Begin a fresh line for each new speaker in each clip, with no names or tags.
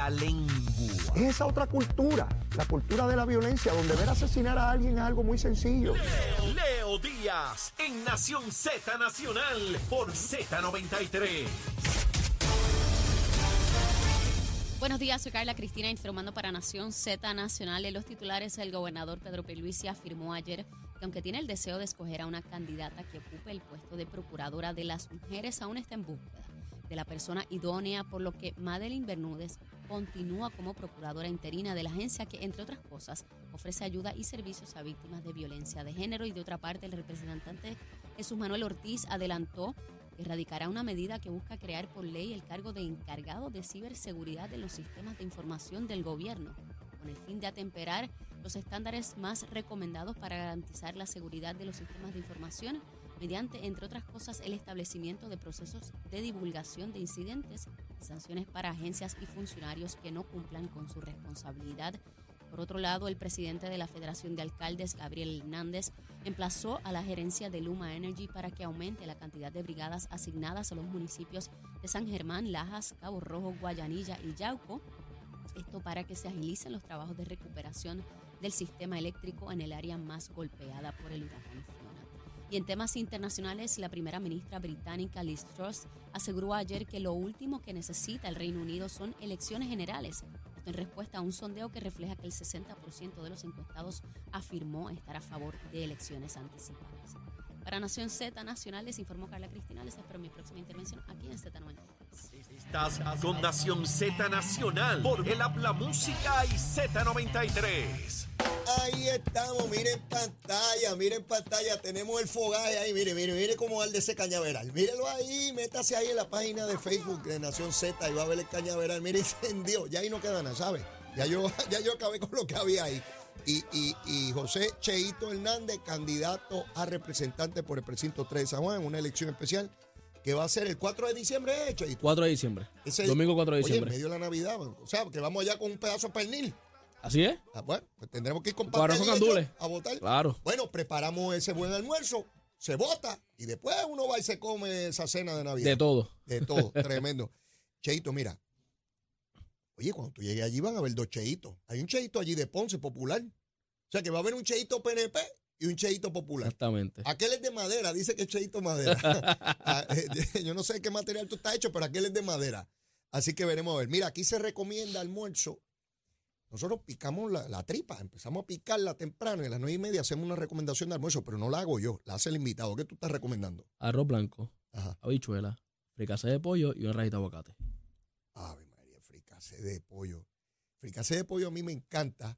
la lengua.
Es esa otra cultura, la cultura de la violencia, donde ver asesinar a alguien es algo muy sencillo.
Leo, Leo Díaz en Nación Z Nacional por Z93.
Buenos días, soy Carla Cristina informando para Nación Z Nacional. En los titulares, el gobernador Pedro Pierluisi afirmó ayer que aunque tiene el deseo de escoger a una candidata que ocupe el puesto de procuradora de las mujeres, aún está en búsqueda de la persona idónea, por lo que Madeline Bermúdez continúa como procuradora interina de la agencia que, entre otras cosas, ofrece ayuda y servicios a víctimas de violencia de género. Y de otra parte, el representante Jesús Manuel Ortiz adelantó erradicará una medida que busca crear por ley el cargo de encargado de ciberseguridad de los sistemas de información del gobierno, con el fin de atemperar los estándares más recomendados para garantizar la seguridad de los sistemas de información mediante, entre otras cosas, el establecimiento de procesos de divulgación de incidentes sanciones para agencias y funcionarios que no cumplan con su responsabilidad por otro lado, el presidente de la Federación de Alcaldes, Gabriel Hernández, emplazó a la gerencia de Luma Energy para que aumente la cantidad de brigadas asignadas a los municipios de San Germán, Lajas, Cabo Rojo, Guayanilla y Yauco. Esto para que se agilicen los trabajos de recuperación del sistema eléctrico en el área más golpeada por el huracán. Y en temas internacionales, la primera ministra británica Liz Truss aseguró ayer que lo último que necesita el Reino Unido son elecciones generales en respuesta a un sondeo que refleja que el 60% de los encuestados afirmó estar a favor de elecciones anticipadas. Para Nación Z Nacional les informó Carla Cristina. Les espero mi próxima intervención aquí en Z93.
Estás con Nación Z Nacional por el Habla Música y Z93.
Ahí estamos, miren pantalla, miren pantalla, tenemos el fogaje ahí, mire, mire, mire cómo de ese cañaveral. Mírelo ahí, métase ahí en la página de Facebook de Nación Z y va a ver el cañaveral. Mire, encendió, ya ahí no queda nada, ¿sabe? Ya yo, ya yo acabé con lo que había ahí. Y, y, y, José Cheito Hernández, candidato a representante por el precinto 3 de San Juan en una elección especial que va a ser el 4 de diciembre, ¿eh, Cheito?
4 de diciembre. Domingo 4 de diciembre.
Oye, en medio de la Navidad, o sea, que vamos allá con un pedazo de pernil.
¿Así es?
Ah, bueno, pues tendremos que ir con a votar.
Claro.
Bueno, preparamos ese buen almuerzo, se vota y después uno va y se come esa cena de Navidad.
De todo.
De todo, tremendo. Cheito, mira. Oye, cuando tú llegues allí van a ver dos cheitos. Hay un cheito allí de Ponce popular. O sea que va a haber un cheito PNP y un cheito popular.
Exactamente.
Aquel es de madera, dice que es cheito madera. Ah, eh, yo no sé qué material tú estás hecho, pero aquel es de madera. Así que veremos a ver. Mira, aquí se recomienda almuerzo nosotros picamos la, tripa, empezamos a picarla temprano y a las nueve y media hacemos una recomendación de almuerzo, pero no la hago yo, la hace el invitado. ¿Qué tú estás recomendando?
Arroz blanco, habichuela, fricase de pollo y una rajita de aguacate.
Ave María, fricase de pollo. Fricase de pollo a mí me encanta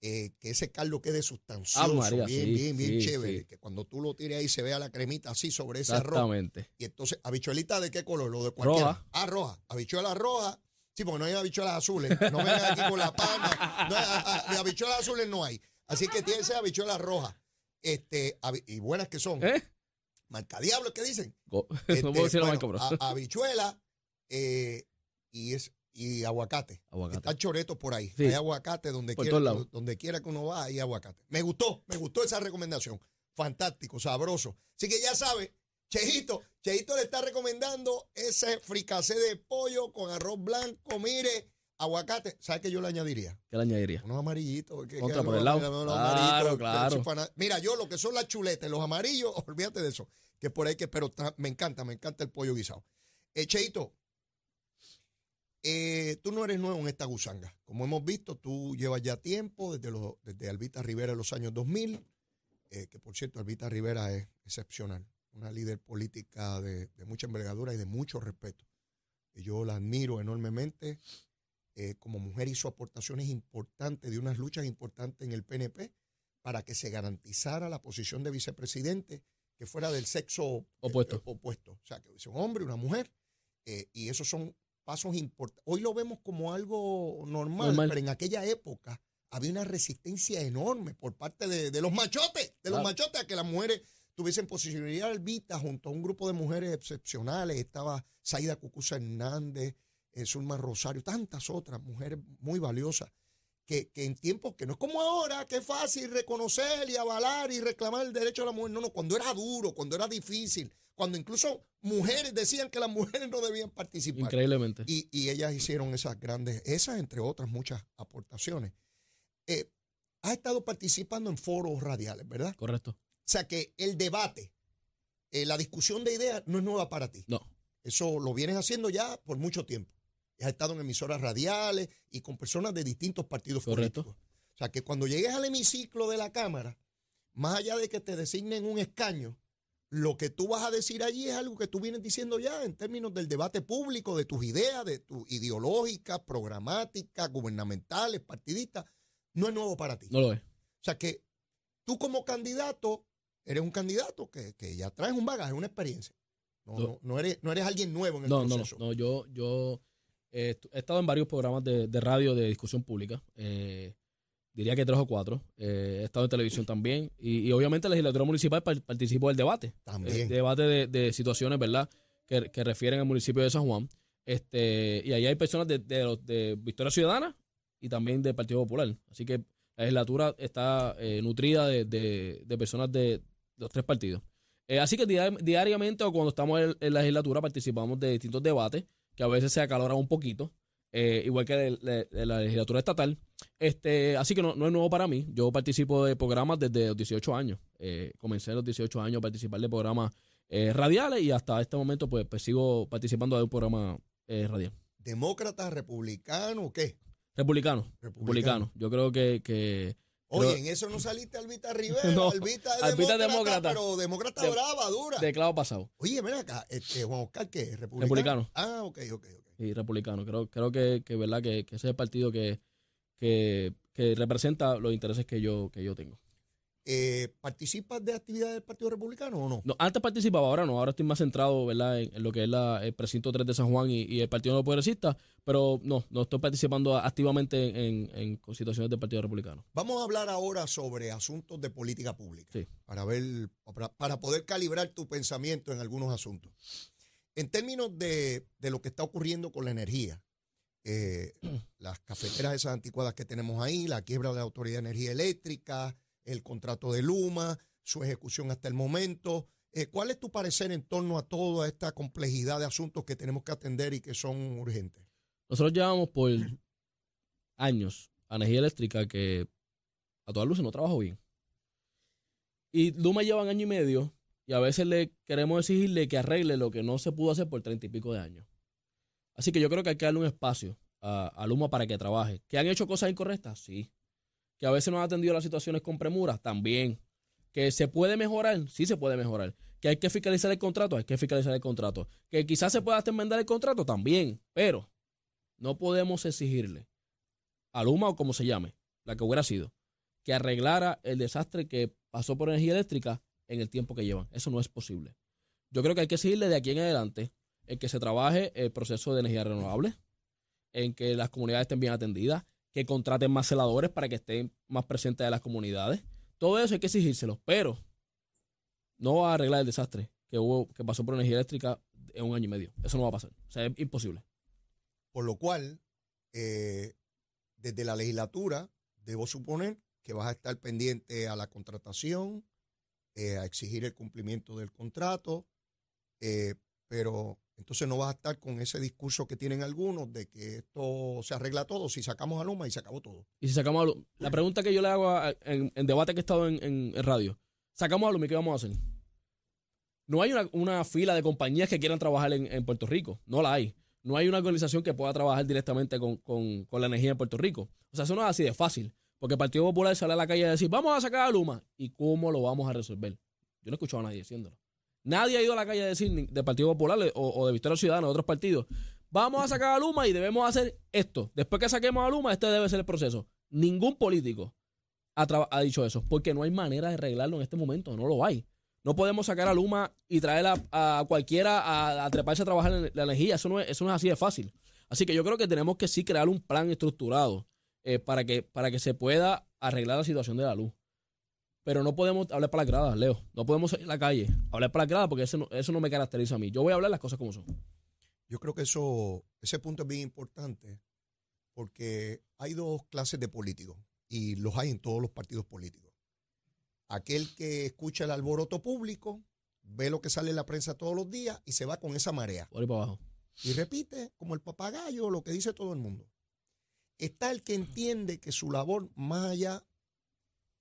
eh, que ese caldo quede sustancioso, bien, bien, bien chévere. Que cuando tú lo tires ahí se vea la cremita así sobre ese arroz.
Exactamente.
Y entonces, ¿habichuelita de qué color? Lo de cualquiera.
Roja.
Ah, roja. Habichuela roja Sí, porque no hay habichuelas azules. No vengan aquí con la palma. No, de habichuelas azules no hay. Así que tiene que ser habichuelas rojas. Este, y buenas que son.
¿Eh?
Marca diablo, ¿qué dicen?
no puedo decir
bueno, habichuela eh, y es y aguacate.
aguacate.
Están choretos por ahí. Hay aguacate donde quiera, donde quiera que uno va, hay aguacate. Me gustó, me gustó esa recomendación. Fantástico, sabroso. Así que ya sabe, Chejito, Chejito le está recomendando ese fricacé de pollo con arroz blanco, mire, aguacate. ¿Sabes qué yo le añadiría?
¿Qué le añadiría?
Unos amarillitos.
Contra por el lado. Claro, claro.
Mira, yo lo que son las chuletas, los amarillos, olvídate de eso. Que por ahí que, pero me encanta, me encanta el pollo guisado. Eh, Cheito, eh, tú no eres nuevo en esta gusanga. Como hemos visto, tú llevas ya tiempo, desde, los, desde Albita Rivera en los años 2000, eh, que por cierto, Albita Rivera es excepcional una líder política de, mucha envergadura y de mucho respeto. Y yo la admiro enormemente. Eh, como mujer hizo aportaciones importantes de unas luchas importantes en el PNP para que se garantizara la posición de vicepresidente que fuera del sexo eh,
opuesto.
opuesto. O sea, que hubiese un hombre, una mujer. Eh, y esos son pasos importantes. Hoy lo vemos como algo normal, pero en aquella época había una resistencia enorme por parte de, los machotes, de los machotes a que las mujeres tuviesen posibilidad Albita junto a un grupo de mujeres excepcionales. Estaba Saida Cucusa Hernández, eh, Zulma Rosario, tantas otras mujeres muy valiosas que, que en tiempos que no es como ahora, que es fácil reconocer y avalar y reclamar el derecho a la mujer. No, no, cuando era duro, cuando era difícil, cuando incluso mujeres decían que las mujeres no debían participar.
Increíblemente.
Y, y ellas hicieron esas grandes, esas entre otras muchas aportaciones. Eh, has estado participando en foros radiales, ¿verdad?
Correcto.
O sea que el debate, eh, la discusión de ideas no es nueva para ti.
No.
Eso lo vienes haciendo ya por mucho tiempo. Has estado en emisoras radiales y con personas de distintos partidos
Correcto.
políticos. O sea que cuando llegues al hemiciclo de la Cámara, más allá de que te designen un escaño, lo que tú vas a decir allí es algo que tú vienes diciendo ya en términos del debate público, de tus ideas, de tus ideológicas, programáticas, gubernamentales, partidistas. No es nuevo para ti.
No lo es.
O sea que tú como candidato, eres un candidato que, que ya traes un bagaje, una experiencia. No,
No.
no, eres, no eres alguien nuevo en el
No, no, no,
proceso.
no. Yo, yo eh, he estado en varios programas de, de radio de discusión pública. eh, diría que tres o cuatro. Eh, he estado en televisión también. Y, y obviamente en la legislatura municipal par- participo del debate.
También.
El debate de, de situaciones, ¿verdad? Que, que refieren al municipio de San Juan. Este, y ahí hay personas de, de, de Victoria Ciudadana y también del Partido Popular. Así que la legislatura está eh, nutrida de- de personas de los tres partidos. Eh, así que dia- diariamente o cuando estamos en, en la legislatura participamos de distintos debates que a veces se acaloran un poquito, eh, igual que de, de- de la legislatura estatal. Este, así que no, no es nuevo para mí. Yo participo de programas desde los 18 años. Eh, comencé a los 18 años a participar de programas radiales y hasta este momento pues, pues sigo participando de un programa radial.
¿Demócrata, republicano o qué?
Republicano,
Republicano.
republicano. Yo creo que, que
Oye, en eso no saliste Albita Rivera.
No,
Albita es
Albita
demócrata,
demócrata.
pero demócrata
De-
brava, dura.
de clavo pasado.
Oye, ven acá, este, Juan Oscar, ¿qué? ¿Republicano?
Republicano.
Ah, ok, ok, ok.
y republicano. Creo, creo que, que verdad que, que ese es el partido que, que, que representa los intereses que yo, que yo tengo.
Eh, ¿Participas de actividades del Partido Republicano o no?
No, antes participaba, ahora no, ahora estoy más centrado ¿verdad? En, en lo que es la, el precinto 3 de San Juan y, y el Partido No Progresista, pero no, no estoy participando activamente en, en situaciones del Partido Republicano.
Vamos a hablar ahora sobre asuntos de política pública.
Sí.
Para ver, para, para poder calibrar tu pensamiento en algunos asuntos. En términos de, de lo que está ocurriendo con la energía, eh, las cafeteras esas anticuadas que tenemos ahí, la quiebra de la Autoridad de Energía Eléctrica, el contrato de Luma, su ejecución hasta el momento. Eh, ¿Cuál es tu parecer en torno a toda esta complejidad de asuntos que tenemos que atender y que son urgentes?
Nosotros llevamos por años a energía eléctrica que a todas luces no trabajó bien. Y Luma llevan año y medio y a veces le queremos exigirle que arregle lo que no se pudo hacer por treinta y pico de años. Así que yo creo que hay que darle un espacio a, a Luma para que trabaje. ¿Que han hecho cosas incorrectas? Sí. ¿Que a veces no han atendido las situaciones con premura? También. ¿Que se puede mejorar? Sí se puede mejorar. ¿Que hay que fiscalizar el contrato? Hay que fiscalizar el contrato. ¿Que quizás se pueda hasta enmendar el contrato? También. Pero no podemos exigirle a Luma o como se llame, la que hubiera sido, que arreglara el desastre que pasó por energía eléctrica en el tiempo que llevan. Eso no es posible. Yo creo que hay que exigirle de aquí en adelante en que se trabaje el proceso de energía renovable, en que las comunidades estén bien atendidas, que contraten más celadores para que estén más presentes de las comunidades. Todo eso hay que exigírselo, pero no va a arreglar el desastre que hubo, que pasó por energía eléctrica en un año y medio. Eso no va a pasar. O sea, es imposible.
Por lo cual, eh, desde la legislatura, debo suponer que vas a estar pendiente a la contratación, eh, a exigir el cumplimiento del contrato, eh, pero entonces no vas a estar con ese discurso que tienen algunos de que esto se arregla todo si sacamos a Luma y se acabó todo.
Y si sacamos a Lu- la pregunta que yo le hago en, debate que he estado en, radio, sacamos a Luma, ¿y ¿qué vamos a hacer? No hay una, fila de compañías que quieran trabajar en, en Puerto Rico, no la hay. No hay una organización que pueda trabajar directamente con, con- con la energía en Puerto Rico. O sea, eso no es así de fácil. Porque el Partido Popular sale a la calle a decir, vamos a sacar a Luma. ¿Y cómo lo vamos a resolver? Yo no he escuchado a nadie diciéndolo. Nadie ha ido a la calle a decir, del Partido Popular o, o de Victoria Ciudadana, de otros partidos, vamos a sacar a Luma y debemos hacer esto. Después que saquemos a Luma, este debe ser el proceso. Ningún político ha, ha dicho eso, porque no hay manera de arreglarlo en este momento, no lo hay. No podemos sacar a Luma y traer a, cualquiera a, treparse a trabajar en la energía, eso no, es, eso no es así de fácil. Así que yo creo que tenemos que sí crear un plan estructurado eh, para, que, para que se pueda arreglar la situación de la luz. Pero no podemos hablar para las gradas, Leo. No podemos salir a la calle, hablar para las gradas, porque eso no, eso no me caracteriza a mí. Yo voy a hablar las cosas como son.
Yo creo que eso, ese punto es bien importante porque hay dos clases de políticos y los hay en todos los partidos políticos. Aquel que escucha el alboroto público, ve lo que sale en la prensa todos los días y se va con esa marea.
Por ahí para abajo.
Y repite como el papagayo lo que dice todo el mundo. Está el que entiende que su labor, más allá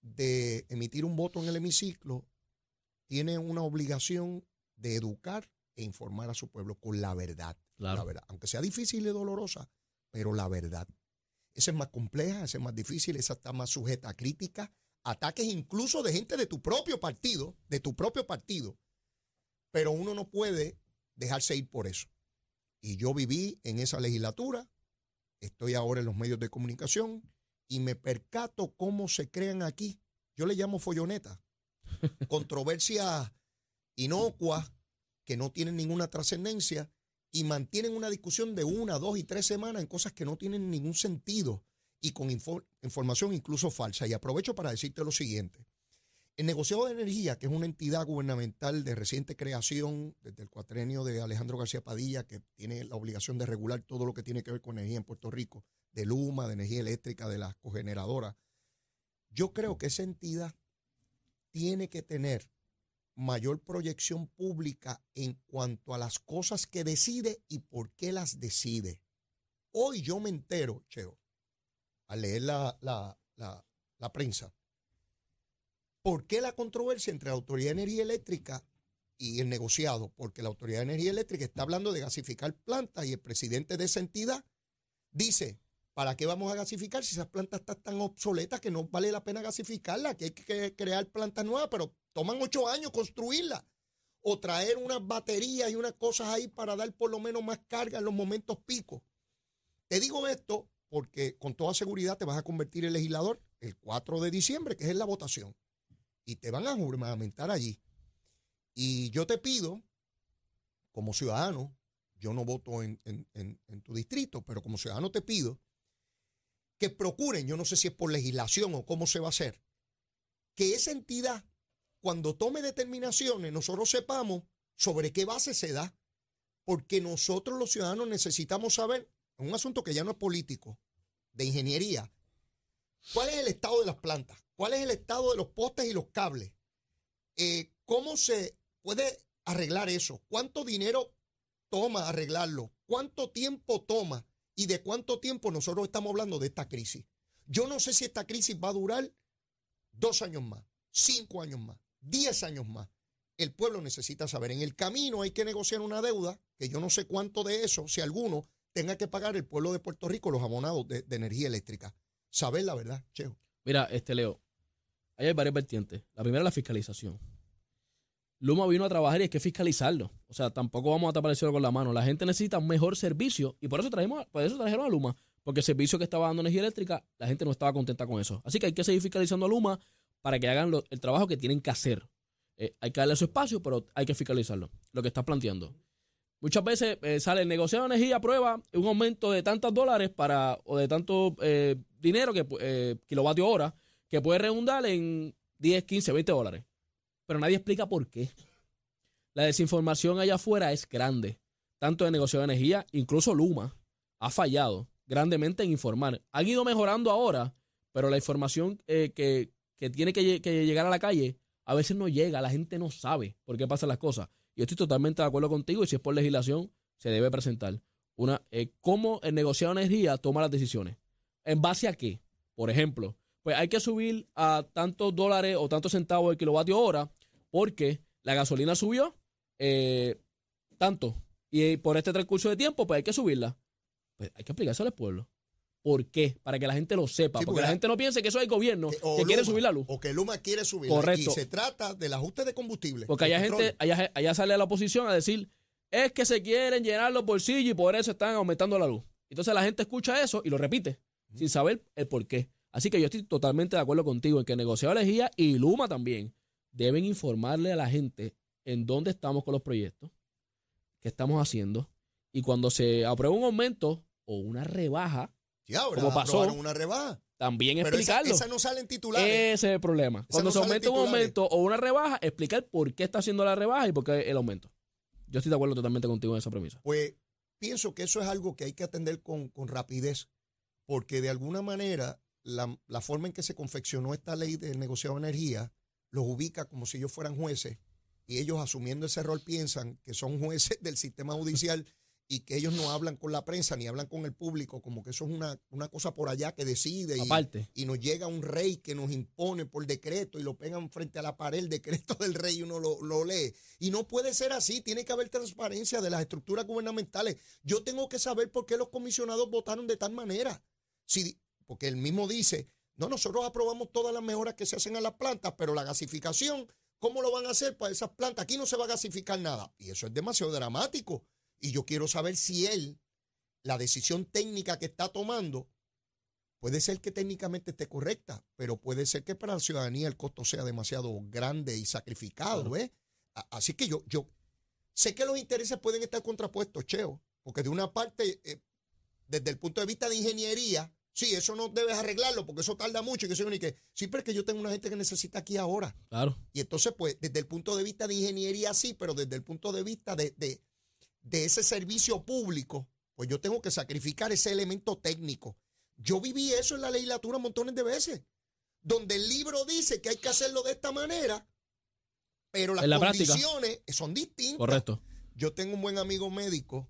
de emitir un voto en el hemiciclo, tiene una obligación de educar e informar a su pueblo con la verdad.
Claro.
La verdad. Aunque sea difícil y dolorosa, pero la verdad. Esa es más compleja, esa es más difícil, esa está más sujeta a críticas, ataques incluso de gente de tu propio partido, de tu propio partido. Pero uno no puede dejarse ir por eso. Y yo viví en esa legislatura, estoy ahora en los medios de comunicación y me percato cómo se crean aquí. Yo le llamo folloneta. Controversias inocuas que no tienen ninguna trascendencia y mantienen una discusión de una, dos y tres semanas en cosas que no tienen ningún sentido y con infor- información incluso falsa. Y aprovecho para decirte lo siguiente. El negociado de energía, que es una entidad gubernamental de reciente creación desde el cuatrenio de Alejandro García Padilla, que tiene la obligación de regular todo lo que tiene que ver con energía en Puerto Rico, de Luma, de energía eléctrica, de las cogeneradoras, yo creo que esa entidad tiene que tener mayor proyección pública en cuanto a las cosas que decide y por qué las decide. Hoy yo me entero, Cheo, al leer la, la, la, la prensa, ¿por qué la controversia entre la Autoridad de Energía Eléctrica y el negociado? Porque la Autoridad de Energía Eléctrica está hablando de gasificar plantas y el presidente de esa entidad dice, ¿para qué vamos a gasificar si esas plantas están tan obsoletas que no vale la pena gasificarlas? Que hay que crear plantas nuevas, pero toman ocho años construirlas. O traer unas baterías y unas cosas ahí para dar por lo menos más carga en los momentos picos. Te digo esto porque con toda seguridad te vas a convertir en legislador el 4 de diciembre, que es la votación. Y te van a juramentar allí. Y yo te pido, como ciudadano, yo no voto en, tu distrito, pero como ciudadano te pido que procuren, yo no sé si es por legislación o cómo se va a hacer, que esa entidad, cuando tome determinaciones, nosotros sepamos sobre qué base se da, porque nosotros los ciudadanos necesitamos saber, un asunto que ya no es político, de ingeniería, cuál es el estado de las plantas, cuál es el estado de los postes y los cables, eh, cómo se puede arreglar eso, cuánto dinero toma arreglarlo, cuánto tiempo toma y de cuánto tiempo nosotros estamos hablando de esta crisis. Yo no sé si esta crisis va a durar dos años más, cinco años más, diez años más. El pueblo necesita saber. En el camino hay que negociar una deuda, que yo no sé cuánto de eso, si alguno, tenga que pagar el pueblo de Puerto Rico, los abonados de, energía eléctrica. Saber la verdad, Cheo.
Mira, este Leo, ahí hay varias vertientes. La primera es la fiscalización. Luma vino a trabajar y hay que fiscalizarlo. O sea, tampoco vamos a tapar el cielo con la mano. La gente necesita un mejor servicio y por eso trajimos, por eso trajeron a Luma. Porque el servicio que estaba dando energía eléctrica, la gente no estaba contenta con eso. Así que hay que seguir fiscalizando a Luma para que hagan el trabajo que tienen que hacer. Eh, hay que darle su espacio, pero hay que fiscalizarlo. Lo que estás planteando. Muchas veces eh, sale el negociado de energía prueba un aumento de tantos dólares para o de tanto eh, dinero que eh, kilovatio hora que puede redundar en 10, 15, 20 dólares. Pero nadie explica por qué. La desinformación allá afuera es grande. Tanto de negocio de energía, incluso Luma ha fallado grandemente en informar. Han ido mejorando ahora, pero la información eh, que, que tiene que, lle- que llegar a la calle a veces no llega, la gente no sabe por qué pasan las cosas. Yo estoy totalmente de acuerdo contigo y si es por legislación, se debe presentar una eh, cómo el negociado de energía toma las decisiones. ¿En base a qué? Por ejemplo, pues hay que subir a tantos dólares o tantos centavos el kilovatio hora porque la gasolina subió eh, tanto y por este transcurso de tiempo pues hay que subirla. Pues hay que explicárselo al pueblo. ¿Por qué? Para que la gente lo sepa.
Sí,
porque
porque
la
la-
gente no piense que eso es el gobierno que,
o
quiere subir la luz.
O que Luma quiere subir.
Correcto.
Y se trata del ajuste de combustible.
Porque allá gente, allá, allá sale la oposición a decir, es que se quieren llenar los bolsillos y por eso están aumentando la luz. Entonces la gente escucha eso y lo repite, sin saber el por qué. Así que yo estoy totalmente de acuerdo contigo en que negociado Energía y Luma también deben informarle a la gente en dónde estamos con los proyectos, qué estamos haciendo, y cuando se aprueba un aumento o una rebaja, como pasó,
aprobaron una rebaja.
también
Pero
explicarlo.
esa no sale en titulares.
Ese es el problema. Cuando
no
se aumenta un aumento o una rebaja, explicar por qué está haciendo la rebaja y por qué el aumento. Yo estoy de acuerdo totalmente contigo en esa premisa.
Pues pienso que eso es algo que hay que atender con, con rapidez, porque de alguna manera la, la forma en que se confeccionó esta ley de negociado de energía los ubica como si ellos fueran jueces y ellos asumiendo ese rol piensan que son jueces del sistema judicial y que ellos no hablan con la prensa ni hablan con el público, como que eso es una, una cosa por allá que decide y,
Aparte.
y nos llega un rey que nos impone por decreto y lo pegan frente a la pared, el decreto del rey y uno lo, lo lee. Y no puede ser así, tiene que haber transparencia de las estructuras gubernamentales. Yo tengo que saber por qué los comisionados votaron de tal manera. Si, porque él mismo dice, no, nosotros aprobamos todas las mejoras que se hacen a las plantas, pero la gasificación, ¿cómo lo van a hacer para esas plantas? Aquí no se va a gasificar nada. Y eso es demasiado dramático. Y yo quiero saber si él, la decisión técnica que está tomando, puede ser que técnicamente esté correcta, pero puede ser que para la ciudadanía el costo sea demasiado grande y sacrificado. Así que yo, yo sé que los intereses pueden estar contrapuestos, Cheo, porque de una parte, eh, desde el punto de vista de ingeniería, sí, eso no debes arreglarlo porque eso tarda mucho y que se y que sí, pero es que yo tengo una gente que necesita aquí ahora.
Claro.
Y entonces, pues, desde el punto de vista de ingeniería, sí, pero desde el punto de vista de, de, de ese servicio público, pues yo tengo que sacrificar ese elemento técnico. Yo viví eso en la legislatura montones de veces, donde el libro dice que hay que hacerlo de esta manera, pero las
la práctica.
condiciones son distintas.
Correcto.
Yo tengo un buen amigo médico,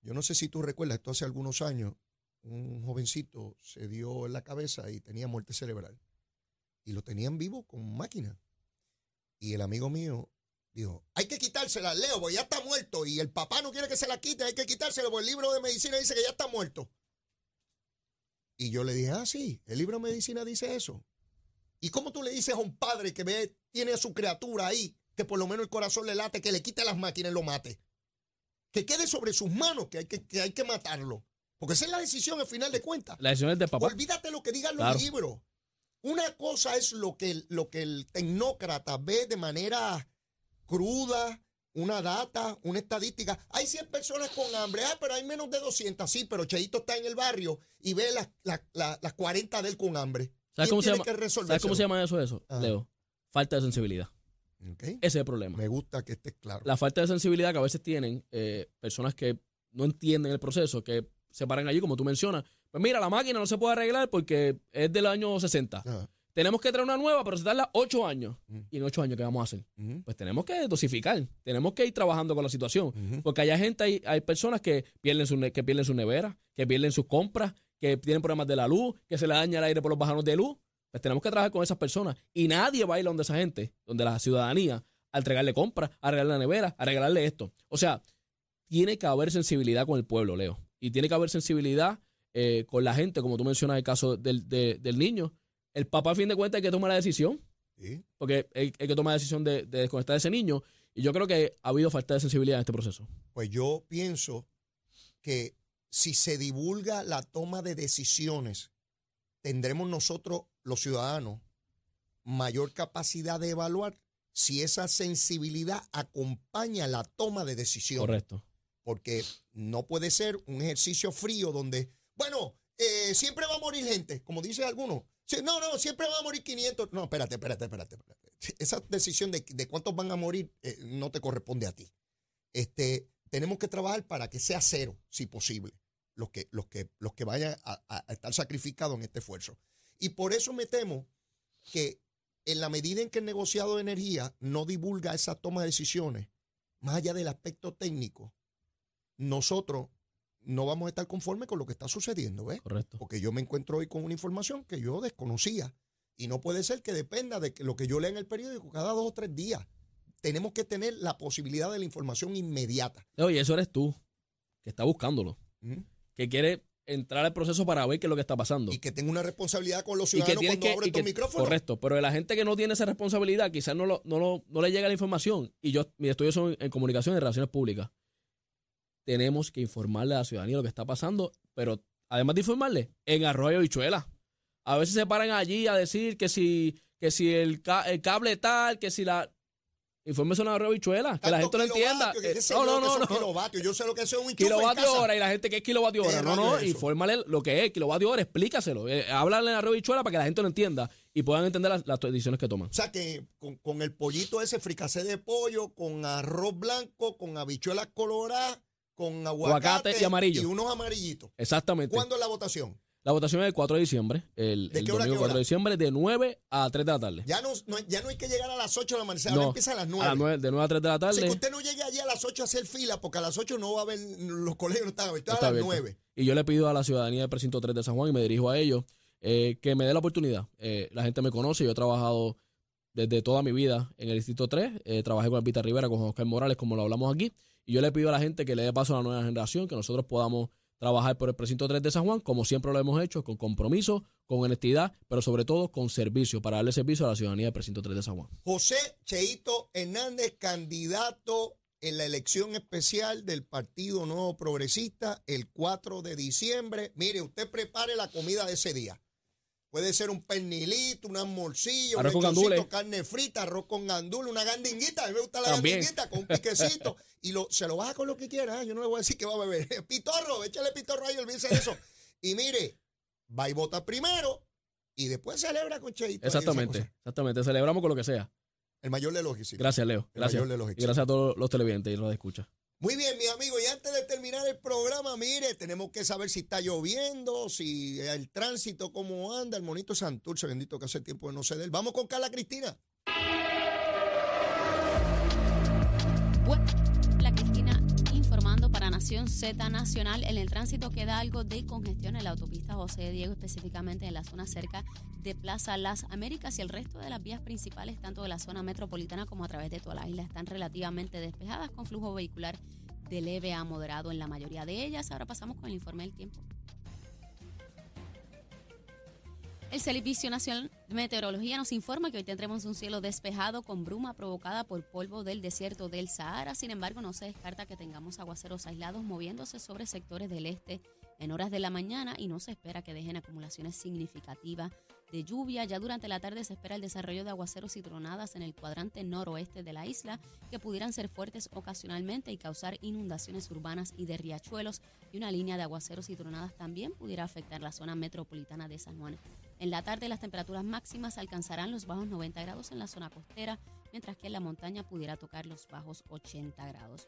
yo no sé si tú recuerdas, esto hace algunos años, un jovencito se dio en la cabeza y tenía muerte cerebral. Y lo tenían vivo con máquina. Y el amigo mío dijo, hay que quitársela, Leo, porque ya está muerto. Y el papá no quiere que se la quite, hay que quitársela, porque el libro de medicina dice que ya está muerto. Y yo le dije, ah, sí, el libro de medicina dice eso. ¿Y cómo tú le dices a un padre que ve, tiene a su criatura ahí, que por lo menos el corazón le late, que le quite las máquinas y lo mate? Que quede sobre sus manos, que hay que, que hay que matarlo. Porque esa es la decisión al final de cuentas.
La decisión es del papá.
Olvídate lo que digan los
Claro.
libros. Una cosa es lo que, el- lo que el tecnócrata ve de manera cruda, una data, una estadística. Hay 100 personas con hambre, ah, pero hay menos de 200. Sí, pero Cheito está en el barrio y ve las, las, las- las 40 de él con hambre.
¿Sabes
¿Quién
cómo, se llama, ¿Sabes cómo se llama eso, eso,
Ajá.
Leo? Falta de sensibilidad.
Ok.
Ese es el problema.
Me gusta que estés claro.
La falta de sensibilidad que a veces tienen eh, personas que no entienden el proceso, que se paran allí, como tú mencionas. Pues mira, la máquina no se puede arreglar porque es del año 60.
Ajá.
Tenemos que traer una nueva, pero se tarda 8 años. ¿Y en 8 años qué vamos a hacer? Pues tenemos que dosificar, tenemos que ir trabajando con la situación. Porque hay gente, hay, hay personas que pierden, su, que pierden su nevera, que pierden sus compras, que tienen problemas de la luz, que se le daña el aire por los bajanos de luz. Pues tenemos que trabajar con esas personas. Y nadie va a ir donde esa gente, donde la ciudadanía, a entregarle compras, a arreglarle la nevera, a regalarle esto. O sea, tiene que haber sensibilidad con el pueblo, Leo. Y tiene que haber sensibilidad eh, con la gente, como tú mencionas el caso del, de- del niño. El papá, a fin de cuentas, hay que tomar la decisión
Sí.
porque hay, hay que tomar la decisión de, de desconectar a ese niño. Y yo creo que ha habido falta de sensibilidad en este proceso.
Pues yo pienso que si se divulga la toma de decisiones, tendremos nosotros, los ciudadanos, mayor capacidad de evaluar si esa sensibilidad acompaña la toma de decisiones.
Correcto.
Porque no puede ser un ejercicio frío donde, bueno, eh, siempre va a morir gente, como dice alguno. No, no, siempre van a morir 500. No, espérate, espérate, espérate. espérate. Esa decisión de, cuántos van a morir eh, no te corresponde a ti. Este, tenemos que trabajar para que sea cero, si posible, los que, los que, los que vayan a- a estar sacrificados en este esfuerzo. Y por eso me temo que en la medida en que el negociado de energía no divulga esa toma de decisiones, más allá del aspecto técnico, nosotros no vamos a estar conformes con lo que está sucediendo, ¿ves?
Correcto.
Porque yo me encuentro hoy con una información que yo desconocía. Y no puede ser que dependa de lo que yo lea en el periódico cada dos o tres días. Tenemos que tener la posibilidad de la información inmediata.
Y eso eres tú, que está buscándolo,
¿Mm?
que quiere entrar al proceso para ver qué es lo que está pasando.
Y que tenga una responsabilidad con los
Y que
ciudadanos cuando
que, que-
micrófonos.
correcto, pero la gente que no tiene esa responsabilidad, quizás no, lo- no, lo- no le llega la información. Y yo, mis estudios son en comunicación y relaciones públicas. Tenemos que informarle a la ciudadanía lo que está pasando, pero además de informarle, en arroyo y chuela. A veces se paran allí a decir que si, que si el, ca- el cable tal, que si la. Infórmese en arroyo y chuela, que la gente lo entienda. Eh, no, no, no,
son
no.
kilovatios. Yo sé lo que es un
Kilovatio hora y la gente que es kilovatio hora.
¿Qué
No, no,
es
infórmale lo que es kilovatio hora, explícaselo. Eh, háblale en la bichuela para que la gente lo entienda y puedan entender las, las decisiones que toman.
O sea que con, con el pollito ese fricacé de pollo, con arroz blanco, con habichuelas coloradas, con aguacate,
Aguacate y amarillo.
y unos amarillitos.
Exactamente.
¿Cuándo es la votación?
La votación es el 4 de diciembre, el,
¿De
el
hora
domingo
qué
4
hora?
de diciembre, de 9 a 3 de la tarde.
Ya no, no- ya no hay que llegar a las 8 de la mañana, ahora
No,
empieza a las 9.
A las 9, de 9 a 3 de la tarde.
que usted no llegue allí a las 8 a hacer fila, porque a las 8 no va a haber, los colegios no están abiertos,
está
a las
abierto.
9.
Y yo le pido a la ciudadanía del precinto 3 de San Juan y me dirijo a ellos eh, que me dé la oportunidad. Eh, la gente me conoce, yo he trabajado desde toda mi vida en el distrito 3, eh, trabajé con Albita Rivera, con Oscar Morales, como lo hablamos aquí, y yo le pido a la gente que le dé paso a la nueva generación, que nosotros podamos trabajar por el precinto 3 de San Juan, como siempre lo hemos hecho, con compromiso, con honestidad, pero sobre todo con servicio, para darle servicio a la ciudadanía del precinto 3 de San Juan.
José Cheito Hernández, candidato en la elección especial del Partido Nuevo Progresista el 4 de diciembre. Mire, usted prepare la comida de ese día. Puede ser un pernilito, una morcilla, un lechoncito, carne frita, arroz con gandules, una gandinguita. A mí me gusta la
También.
gandinguita con un piquecito. y lo, se lo baja con lo que quiera. ¿eh? Yo no le voy a decir que va a beber. Pitorro, échale pitorro ahí, olvídese de eso. Y mire, va y vota primero y después celebra con Cheito.
Exactamente, exactamente. Celebramos con lo que sea.
El mayor de los éxitos.
Gracias, Leo.
El
Gracias.
mayor de
Y gracias a todos los televidentes y los escuchas.
Muy bien, mis amigos, y antes de terminar el programa, mire, tenemos que saber si está lloviendo, si el tránsito, cómo anda, el monito Santurce, bendito que hace tiempo de no él. Vamos con Carla Cristina.
Bueno, la Cristina informando para Nación Z Nacional. En el tránsito queda algo de congestión en la autopista José Diego, específicamente en la zona cerca de Plaza Las Américas y el resto de las vías principales, tanto de la zona metropolitana como a través de toda la isla, están relativamente despejadas con flujo vehicular de leve a moderado en la mayoría de ellas. Ahora pasamos con el informe del tiempo. El Servicio Nacional de Meteorología nos informa que hoy tendremos un cielo despejado con bruma provocada por polvo del desierto del Sahara. Sin embargo, no se descarta que tengamos aguaceros aislados moviéndose sobre sectores del este en horas de la mañana y no se espera que dejen acumulaciones significativas de lluvia. Ya durante la tarde se espera el desarrollo de aguaceros y tronadas en el cuadrante noroeste de la isla que pudieran ser fuertes ocasionalmente y causar inundaciones urbanas y de riachuelos y una línea de aguaceros y tronadas también pudiera afectar la zona metropolitana de San Juan. En la tarde las temperaturas máximas alcanzarán los bajos 90 grados en la zona costera, mientras que en la montaña pudiera tocar los bajos 80 grados.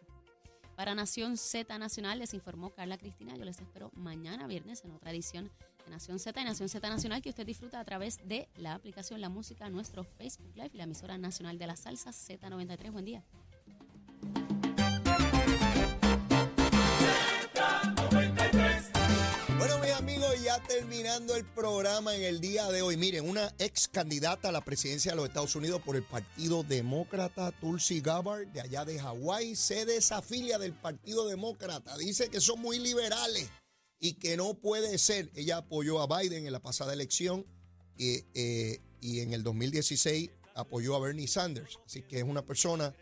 Para Nación Z Nacional les informó Carla Cristina. Yo les espero mañana viernes en otra edición Nación Z y Nación Z Nacional que usted disfruta a través de la aplicación La Música, nuestro Facebook Live y la emisora nacional de la salsa Z93. Buen día.
Bueno, mis amigos, ya terminando el programa en el día de hoy. Miren, una ex candidata a la presidencia de los Estados Unidos por el Partido Demócrata, Tulsi Gabbard, de allá de Hawái, se desafilia del Partido Demócrata. Dice que son muy liberales y que no puede ser. Ella apoyó a Biden en la pasada elección y, eh, y en el 2016 apoyó a Bernie Sanders. Así que es una persona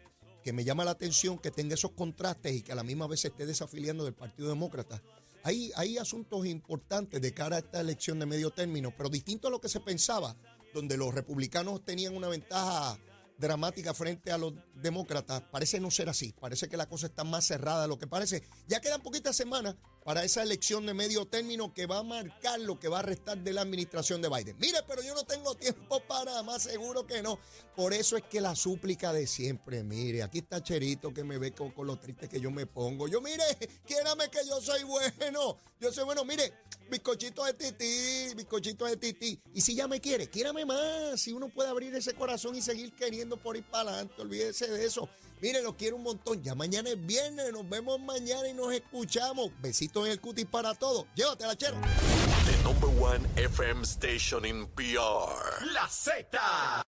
que me llama la atención que tenga esos contrastes y que a la misma vez se esté desafiliando del Partido Demócrata. Hay, hay asuntos importantes de cara a esta elección de medio término, pero distinto a lo que se pensaba, donde los republicanos tenían una ventaja dramática frente a los demócratas, parece no ser así. Parece que la cosa está más cerrada de lo que parece. Ya quedan poquitas semanas para esa elección de medio término que va a marcar lo que va a restar de la administración de Biden. Mire, pero yo no tengo tiempo para más, seguro que no. Por eso es que la súplica de siempre, mire, aquí está Cherito que me ve con, con lo triste que yo me pongo. Yo, mire, quiérame que yo soy bueno. Yo soy bueno, mire, bizcochito de tití, bizcochito de tití. Y si ya me quiere, quiérame más. Si uno puede abrir ese corazón y seguir queriendo por ir para adelante, olvídese de eso. Mire, lo quiero un montón. Ya mañana es viernes, nos vemos mañana y nos escuchamos. Besitos en el cutis para todos. Llévatela, chero.
The number one FM station in PR. La Z.